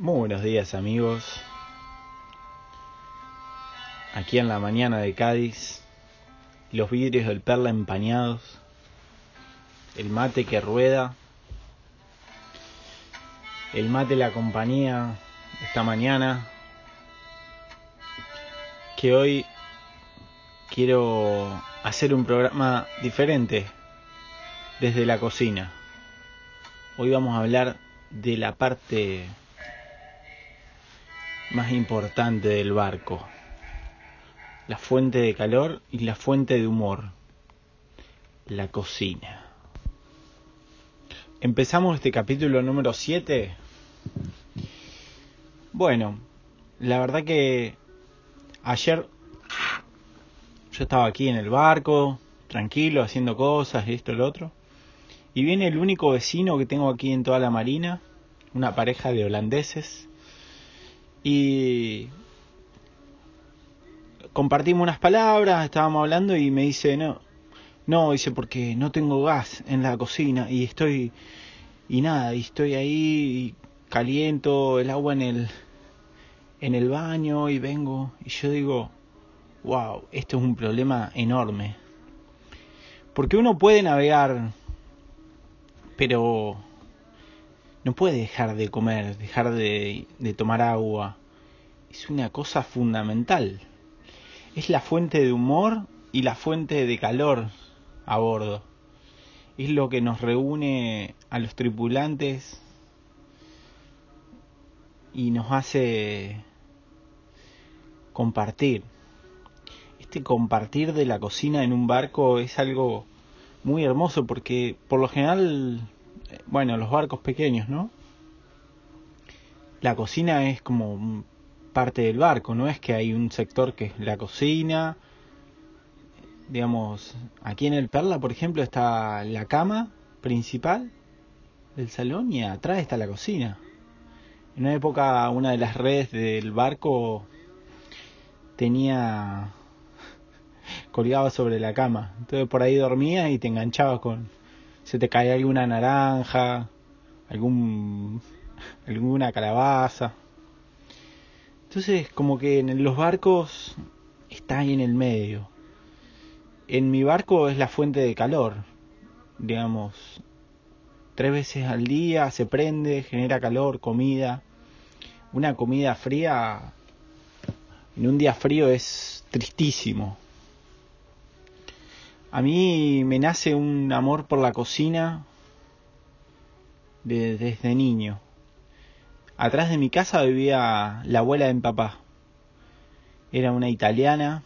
Muy buenos días amigos. Aquí en la mañana de Cádiz, los vidrios del Perla empañados, el mate que rueda, el mate la compañía esta mañana, que hoy quiero hacer un programa diferente desde la cocina. Hoy vamos a hablar de la parte más importante del barco, la fuente de calor y la fuente de humor, la cocina. Empezamos este capítulo número 7. Bueno, la verdad que ayer yo estaba aquí en el barco, tranquilo, haciendo cosas, esto, lo otro. Y viene el único vecino que tengo aquí en toda la marina, una pareja de holandeses. Y compartimos unas palabras, estábamos hablando y me dice, no, no, dice, porque no tengo gas en la cocina y estoy, y nada, y estoy ahí, y caliento el agua en el, en el baño y vengo, y yo digo, wow, esto es un problema enorme. Porque uno puede navegar pero no puede dejar de comer, dejar de, de, tomar agua. Es una cosa fundamental. Es la fuente de humor y la fuente de calor a bordo. Es lo que nos reúne a los tripulantes y nos hace compartir. Este compartir de la cocina en un barco es algo muy hermoso porque por lo general, bueno, los barcos pequeños, ¿no? La cocina es como parte del barco, no es que hay un sector que es la cocina. Digamos, aquí en el Perla, por ejemplo, está la cama principal del salón y atrás está la cocina. En una época una de las redes del barco tenía colgaba sobre la cama. Entonces por ahí dormías y te enganchabas con... Se te caía alguna naranja, algún alguna calabaza. Entonces como que en los barcos está ahí en el medio. En mi barco es la fuente de calor. Digamos, tres veces al día se prende, genera calor, comida. Una comida fría en un día frío es tristísimo. A mí me nace un amor por la cocina desde niño. Atrás de mi casa vivía la abuela de mi papá. Era una italiana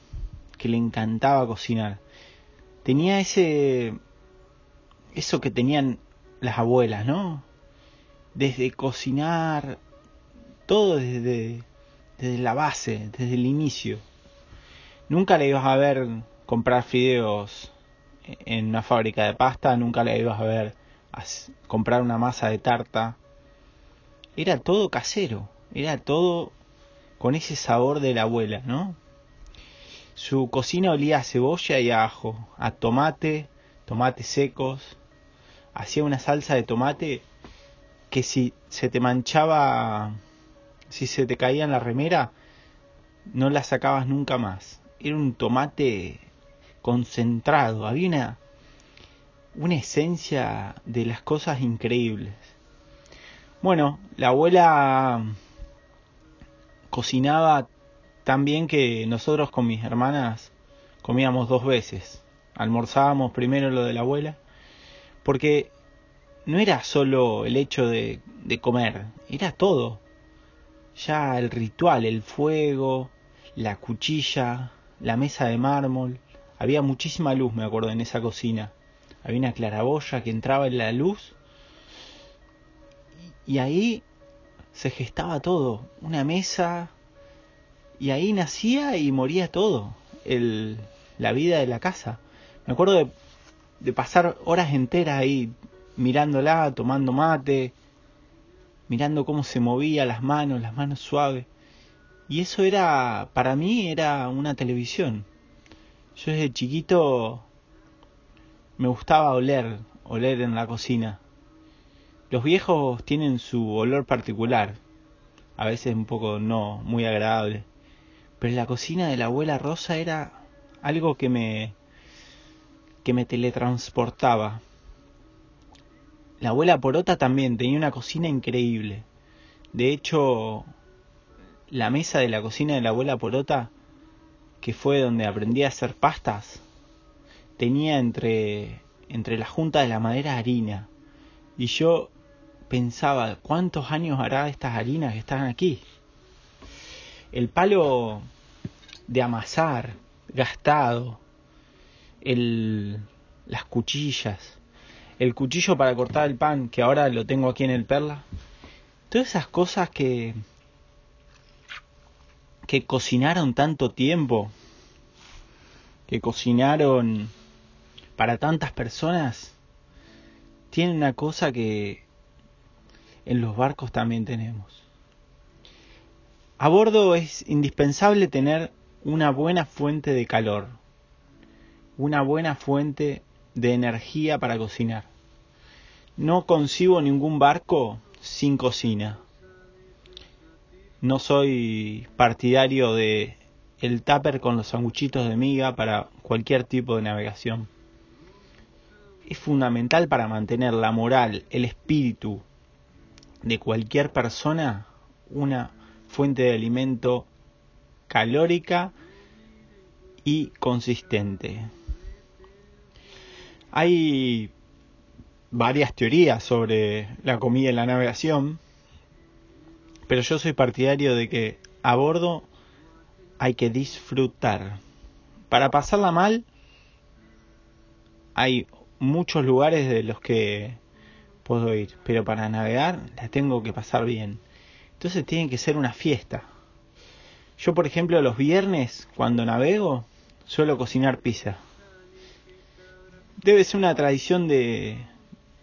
que le encantaba cocinar. Tenía ese eso que tenían las abuelas, ¿no? Desde cocinar todo desde desde la base, desde el inicio. Nunca le ibas a ver comprar fideos en una fábrica de pasta, nunca la ibas a ver a comprar una masa de tarta. Era todo casero, era todo con ese sabor de la abuela, ¿no? Su cocina olía a cebolla y a ajo, a tomate, tomates secos. Hacía una salsa de tomate que si se te manchaba, si se te caía en la remera, no la sacabas nunca más. Era un tomate concentrado, había una, una esencia de las cosas increíbles. Bueno, la abuela cocinaba tan bien que nosotros con mis hermanas comíamos dos veces. Almorzábamos primero lo de la abuela, porque no era solo el hecho de, de comer, era todo. Ya el ritual, el fuego, la cuchilla, la mesa de mármol, había muchísima luz, me acuerdo, en esa cocina. Había una claraboya que entraba en la luz y ahí se gestaba todo, una mesa y ahí nacía y moría todo, el, la vida de la casa. Me acuerdo de, de pasar horas enteras ahí mirándola, tomando mate, mirando cómo se movía las manos, las manos suaves. Y eso era, para mí era una televisión. Yo desde chiquito me gustaba oler, oler en la cocina. Los viejos tienen su olor particular. a veces un poco no muy agradable. Pero la cocina de la abuela Rosa era algo que me que me teletransportaba. La abuela Porota también tenía una cocina increíble. De hecho, la mesa de la cocina de la abuela Porota, que fue donde aprendí a hacer pastas, tenía entre, entre la junta de la madera harina. Y yo pensaba, ¿cuántos años hará estas harinas que están aquí? El palo de amasar, gastado, el, las cuchillas, el cuchillo para cortar el pan, que ahora lo tengo aquí en el perla. Todas esas cosas que, que cocinaron tanto tiempo, que cocinaron para tantas personas, tienen una cosa que en los barcos también tenemos. A bordo es indispensable tener una buena fuente de calor, una buena fuente de energía para cocinar. No concibo ningún barco sin cocina. No soy partidario de el tupper con los sanguchitos de miga para cualquier tipo de navegación. Es fundamental para mantener la moral, el espíritu de cualquier persona una fuente de alimento calórica y consistente. Hay varias teorías sobre la comida en la navegación, pero yo soy partidario de que a bordo hay que disfrutar. Para pasarla mal, hay muchos lugares de los que puedo ir, pero para navegar la tengo que pasar bien. Entonces tiene que ser una fiesta. Yo, por ejemplo, los viernes, cuando navego, suelo cocinar pizza. Debe ser una tradición de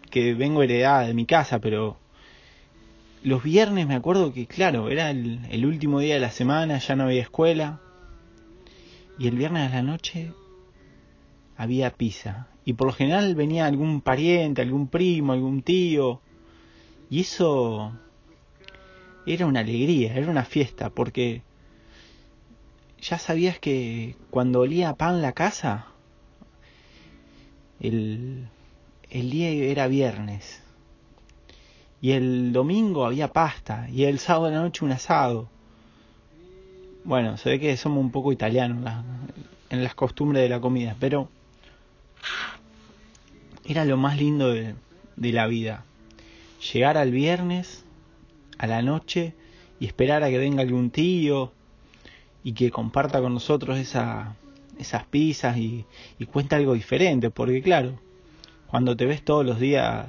que vengo heredada de mi casa, pero los viernes me acuerdo que, claro, era el, último día de la semana, ya no había escuela. Y el viernes a la noche había pizza. Y por lo general venía algún pariente, algún primo, algún tío. Y eso era una alegría, era una fiesta, porque ya sabías que cuando olía pan la casa, el, el día era viernes. Y el domingo había pasta. Y el sábado de la noche un asado. Bueno, se ve que somos un poco italianos en las costumbres de la comida. Pero era lo más lindo de, de la vida. Llegar al viernes, a la noche, y esperar a que venga algún tío y que comparta con nosotros esa, esas pizzas y, y cuenta algo diferente, porque claro, cuando te ves todos los días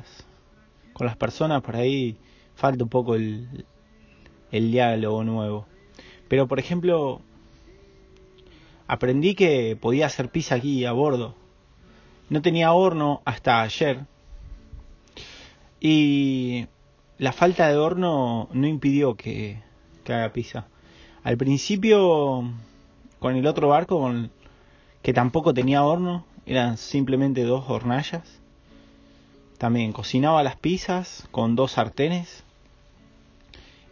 con las personas, por ahí falta un poco el, el diálogo nuevo. Pero por ejemplo, aprendí que podía hacer pizza aquí a bordo. No tenía horno hasta ayer. Y la falta de horno no impidió que, haga pizza. Al principio, con el otro barco, con que tampoco tenía horno, eran simplemente dos hornallas. También cocinaba las pizzas con dos sartenes.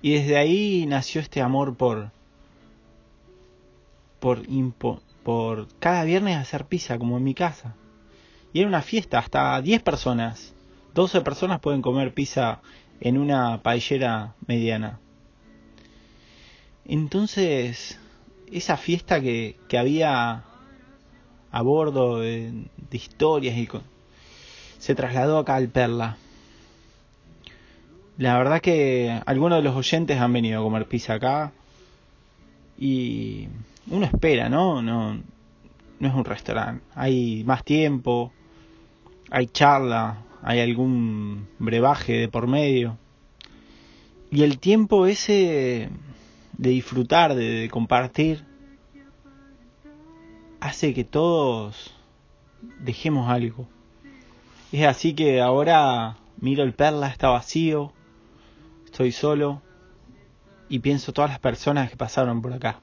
Y desde ahí nació este amor por por por cada viernes hacer pizza como en mi casa. Y era una fiesta, hasta 10 personas, 12 personas pueden comer pizza en una paellera mediana. Entonces, esa fiesta que, que había a bordo de, historias y se trasladó acá al Perla. La verdad que algunos de los oyentes han venido a comer pizza acá y uno espera, ¿no? No, no es un restaurante. Hay más tiempo, hay charla, hay algún brebaje de por medio. Y el tiempo ese de disfrutar, de compartir, hace que todos dejemos algo. Es así que ahora miro el perla, está vacío, estoy solo y pienso todas las personas que pasaron por acá.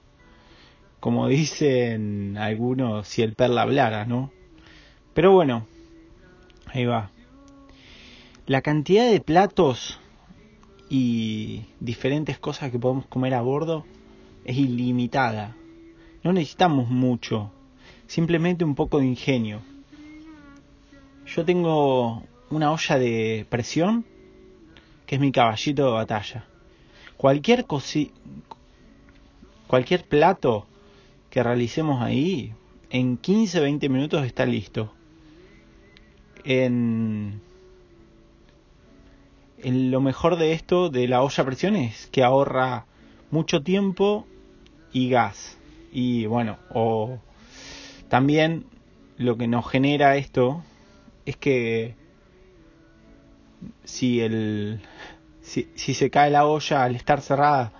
Como dicen algunos, si el perla hablara, ¿no? Pero bueno, ahí va. La cantidad de platos y diferentes cosas que podemos comer a bordo es ilimitada. No necesitamos mucho, simplemente un poco de ingenio. Yo tengo una olla de presión que es mi caballito de batalla. Cualquier cosi cualquier plato que realicemos ahí en 15-20 minutos está listo. En, en lo mejor de esto de la olla a presión es que ahorra mucho tiempo y gas. Y bueno, o también lo que nos genera esto es que si el si, si se cae la olla al estar cerrada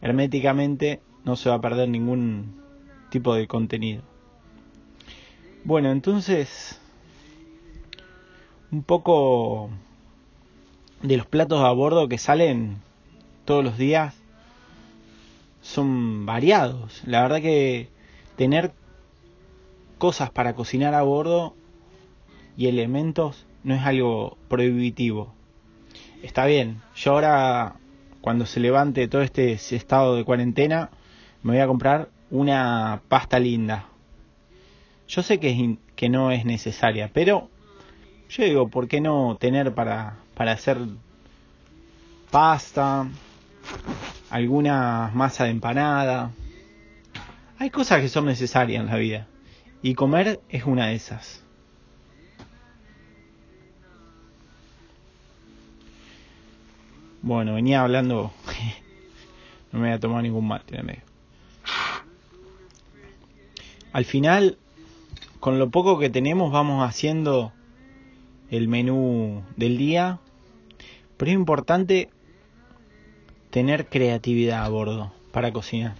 herméticamente no se va a perder ningún tipo de contenido. Bueno, entonces un poco de los platos a bordo que salen todos los días son variados. La verdad que tener cosas para cocinar a bordo y elementos no es algo prohibitivo. Está bien, yo ahora cuando se levante todo este estado de cuarentena me voy a comprar una pasta linda. Yo sé que, que no es necesaria, pero yo digo, ¿por qué no tener para, para hacer pasta, alguna masa de empanada? Hay cosas que son necesarias en la vida y comer es una de esas. Bueno, venía hablando, no me voy a tomar ningún mate. Al final, con lo poco que tenemos vamos haciendo el menú del día, pero es importante tener creatividad a bordo para cocinar.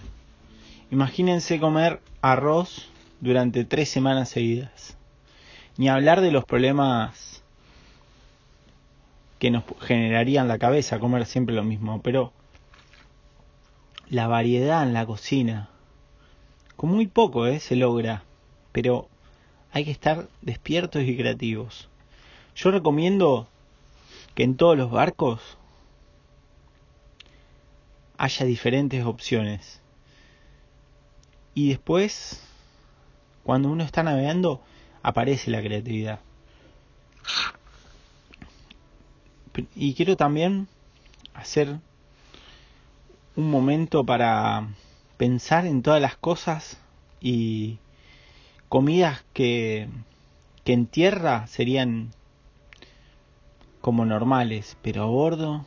Imagínense comer arroz durante tres semanas seguidas. Ni hablar de los problemas que nos generarían la cabeza comer siempre lo mismo, pero la variedad en la cocina, con muy poco ¿eh? se logra, pero hay que estar despiertos y creativos. Yo recomiendo que en todos los barcos haya diferentes opciones. Y después, cuando uno está navegando, aparece la creatividad. Y quiero también hacer un momento para pensar en todas las cosas y comidas que, que en tierra serían como normales, pero a bordo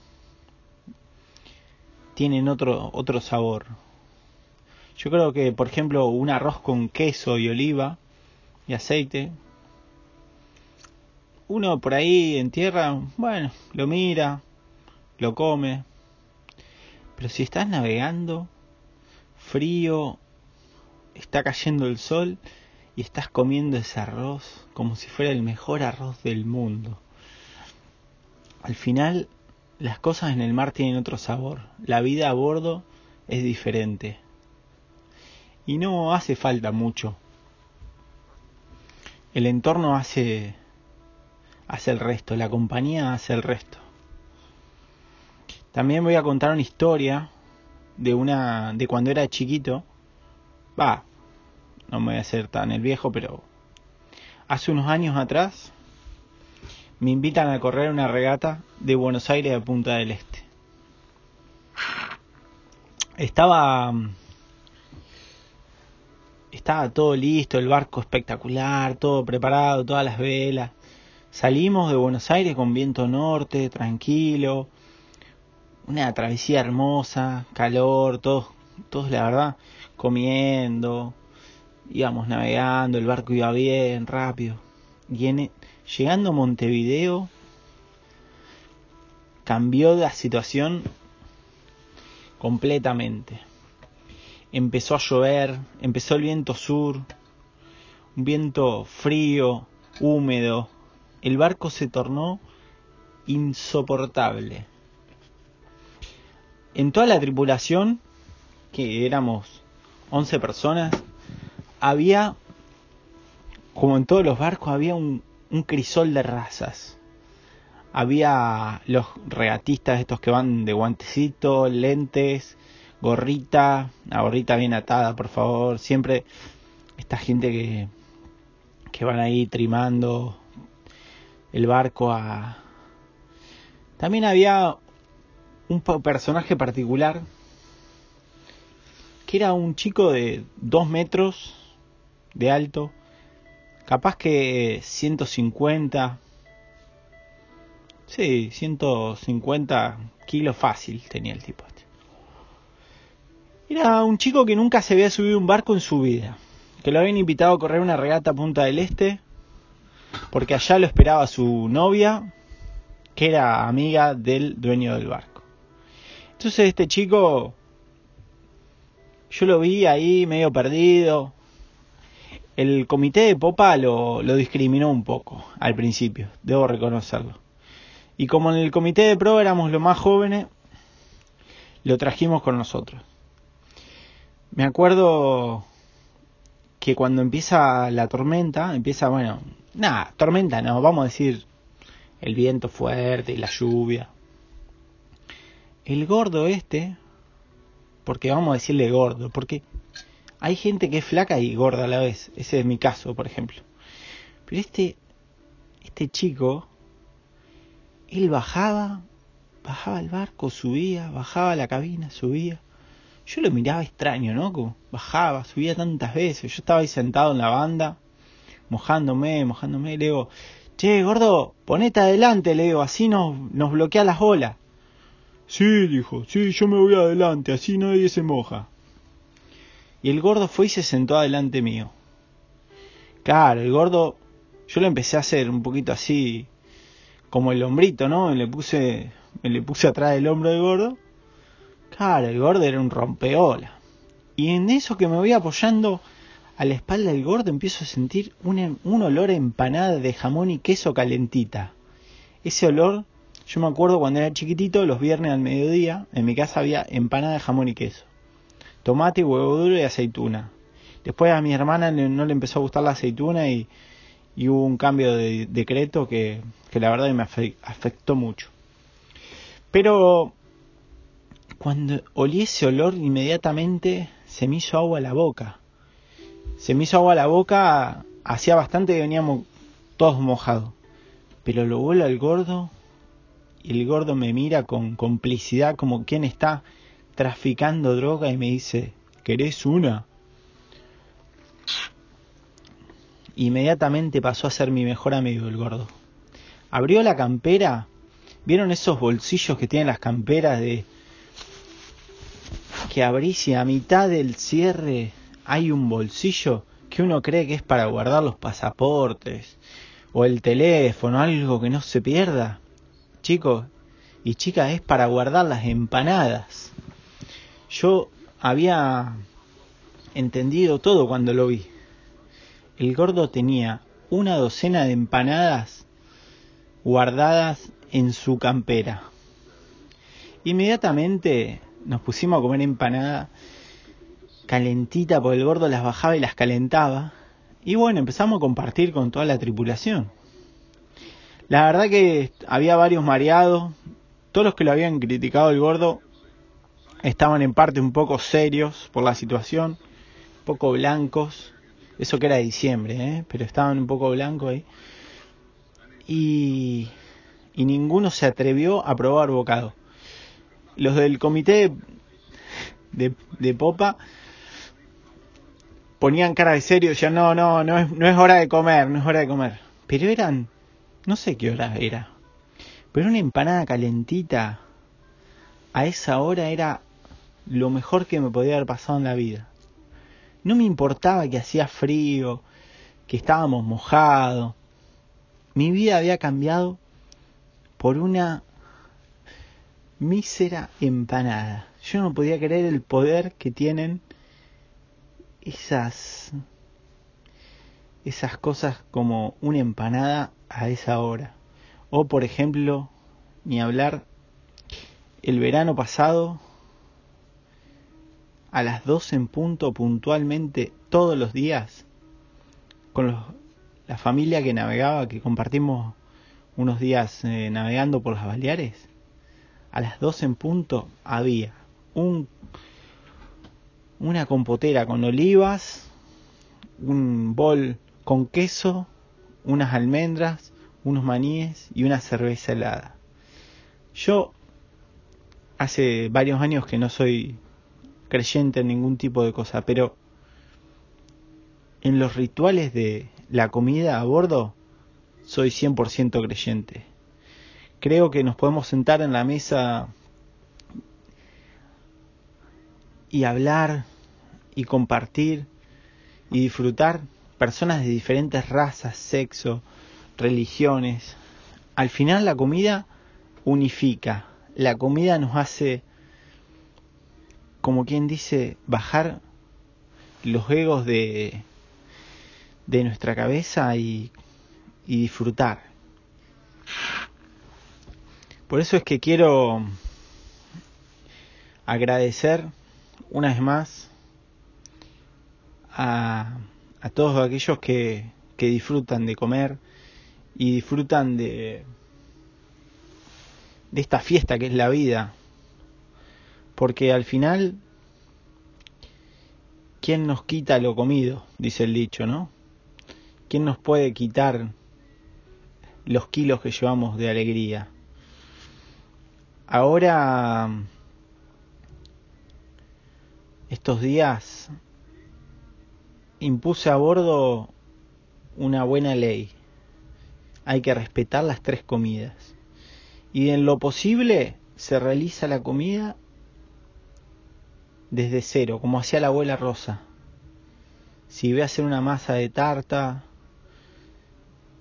tienen otro, otro sabor. Yo creo que, por ejemplo, un arroz con queso y oliva y aceite, uno por ahí en tierra, bueno, lo mira, lo come, pero si estás navegando, frío, está cayendo el sol y estás comiendo ese arroz como si fuera el mejor arroz del mundo al final las cosas en el mar tienen otro sabor. La vida a bordo es diferente. Y no hace falta mucho. El entorno hace hace el resto, la compañía hace el resto. También voy a contar una historia de una de cuando era chiquito. Va, no me voy a hacer tan el viejo, pero hace unos años atrás me invitan a correr una regata de Buenos Aires a Punta del Este. Estaba estaba todo listo, el barco espectacular, todo preparado, todas las velas. Salimos de Buenos Aires con viento norte, tranquilo, una travesía hermosa, calor, todos, todos la verdad, comiendo, íbamos navegando, el barco iba bien, rápido. Y en, llegando a Montevideo cambió la situación completamente. Empezó a llover, empezó el viento sur, un viento frío, húmedo. El barco se tornó insoportable. En toda la tripulación, que éramos 11 personas, había, como en todos los barcos, había un, crisol de razas. había los regatistas estos que van de guantecito, lentes, gorrita, la gorrita bien atada, por favor, siempre esta gente que, que van ahí trimando el barco a... También había un personaje particular que era un chico de dos metros de alto, capaz que 150, sí, 150 kilos fácil tenía el tipo. Este. Era un chico que nunca se había subido un barco en su vida, que lo habían invitado a correr una regata a Punta del Este, porque allá lo esperaba su novia, que era amiga del dueño del barco. Entonces este chico, yo lo vi ahí medio perdido. El comité de popa lo, lo discriminó un poco al principio, debo reconocerlo. Y como en el comité de pro éramos los más jóvenes, lo trajimos con nosotros. Me acuerdo que cuando empieza la tormenta, empieza, bueno, nada, tormenta no, vamos a decir el viento fuerte y la lluvia. El gordo este, porque vamos a decirle gordo, porque hay gente que es flaca y gorda a la vez, ese es mi caso, por ejemplo. Pero este, este chico, él bajaba, bajaba el barco, subía, bajaba la cabina, subía yo lo miraba extraño, ¿no? Como bajaba, subía tantas veces. Yo estaba ahí sentado en la banda, mojándome, mojándome. Le digo, che, gordo, ponete adelante, le digo, así nos, nos bloquea las olas. Sí, dijo, sí, yo me voy adelante, así nadie se moja. Y el gordo fue y se sentó adelante mío. Claro, el gordo, yo lo empecé a hacer un poquito así, como el hombrito, ¿no? Le puse, me le puse atrás del hombro del gordo Claro, el gordo era un rompeola. Y en eso que me voy apoyando a la espalda del gordo empiezo a sentir un, un olor a empanada de jamón y queso calentita. Ese olor, yo me acuerdo cuando era chiquitito, los viernes al mediodía, en mi casa había empanada de jamón y queso. Tomate, huevo duro y aceituna. Después a mi hermana no le empezó a gustar la aceituna y, hubo un cambio de decreto que, que la verdad me afectó mucho. Pero cuando olí ese olor, inmediatamente se me hizo agua a la boca. Se me hizo agua la boca, hacía bastante que veníamos todos mojados. Pero lo vuelo al gordo y el gordo me mira con complicidad como quien está traficando droga y me dice, ¿querés una? Inmediatamente pasó a ser mi mejor amigo el gordo. Abrió la campera, ¿vieron esos bolsillos que tienen las camperas de que abrís y a mitad del cierre hay un bolsillo que uno cree que es para guardar los pasaportes o el teléfono, algo que no se pierda. Chicos y chicas, es para guardar las empanadas. Yo había entendido todo cuando lo vi. El gordo tenía una docena de empanadas guardadas en su campera. Inmediatamente nos pusimos a comer empanada calentita, porque el gordo las bajaba y las calentaba. Y bueno, empezamos a compartir con toda la tripulación. La verdad que había varios mareados. Todos los que lo habían criticado el gordo estaban en parte un poco serios por la situación, un poco blancos. Eso que era diciembre, ¿eh? pero estaban un poco blancos ahí. Y, y ninguno se atrevió a probar bocado los del comité de, popa ponían cara de serio, decían, no, no, no es, no es hora de comer, no es hora de comer. Pero eran, no sé qué hora era, pero una empanada calentita a esa hora era lo mejor que me podía haber pasado en la vida. No me importaba que hacía frío, que estábamos mojados. Mi vida había cambiado por una mísera empanada. Yo no podía creer el poder que tienen esas esas cosas como una empanada a esa hora. O por ejemplo, ni hablar el verano pasado a las 12 en punto puntualmente todos los días con la familia que navegaba, que compartimos unos días eh, navegando por las Baleares, a las 12 en punto había un una compotera con olivas, un bol con queso, unas almendras, unos maníes y una cerveza helada. Yo hace varios años que no soy creyente en ningún tipo de cosa, pero en los rituales de la comida a bordo soy 100% creyente. Creo que nos podemos sentar en la mesa y hablar y compartir y disfrutar personas de diferentes razas, sexo, religiones. Al final la comida unifica, la comida nos hace, como quien dice, bajar los egos de, de nuestra cabeza y, y disfrutar. Por eso es que quiero agradecer una vez más a, todos aquellos que, que disfrutan de comer y disfrutan de, de esta fiesta que es la vida. Porque al final, ¿quién nos quita lo comido? Dice el dicho, ¿no? ¿Quién nos puede quitar los kilos que llevamos de alegría? Ahora, estos días, impuse a bordo una buena ley. Hay que respetar las tres comidas. Y en lo posible se realiza la comida desde cero, como hacía la abuela Rosa. Si voy a hacer una masa de tarta,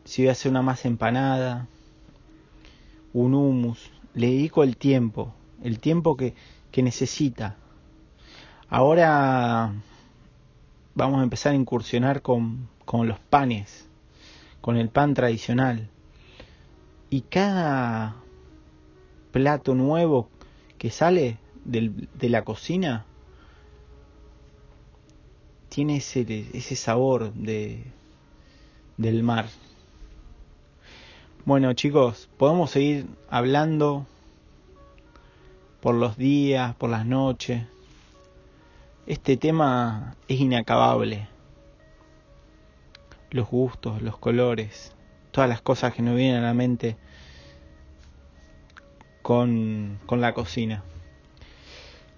si voy a hacer una masa empanada, un humus, le dedico el tiempo, el tiempo que, que necesita. Ahora vamos a empezar a incursionar con, con los panes, con el pan tradicional. Y cada plato nuevo que sale del, de la cocina tiene ese, ese sabor de, del mar. Bueno chicos, podemos seguir hablando por los días, por las noches. Este tema es inacabable. Los gustos, los colores, todas las cosas que nos vienen a la mente con, con la cocina.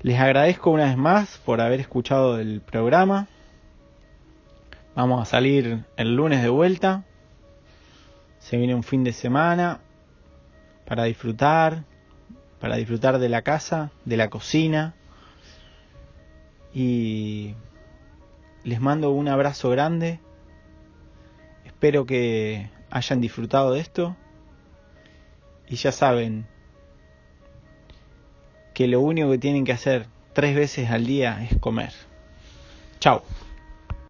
Les agradezco una vez más por haber escuchado el programa. Vamos a salir el lunes de vuelta. Se viene un fin de semana para disfrutar, para disfrutar de la casa, de la cocina y les mando un abrazo grande. Espero que hayan disfrutado de esto. Y ya saben que lo único que tienen que hacer tres veces al día es comer. Chao.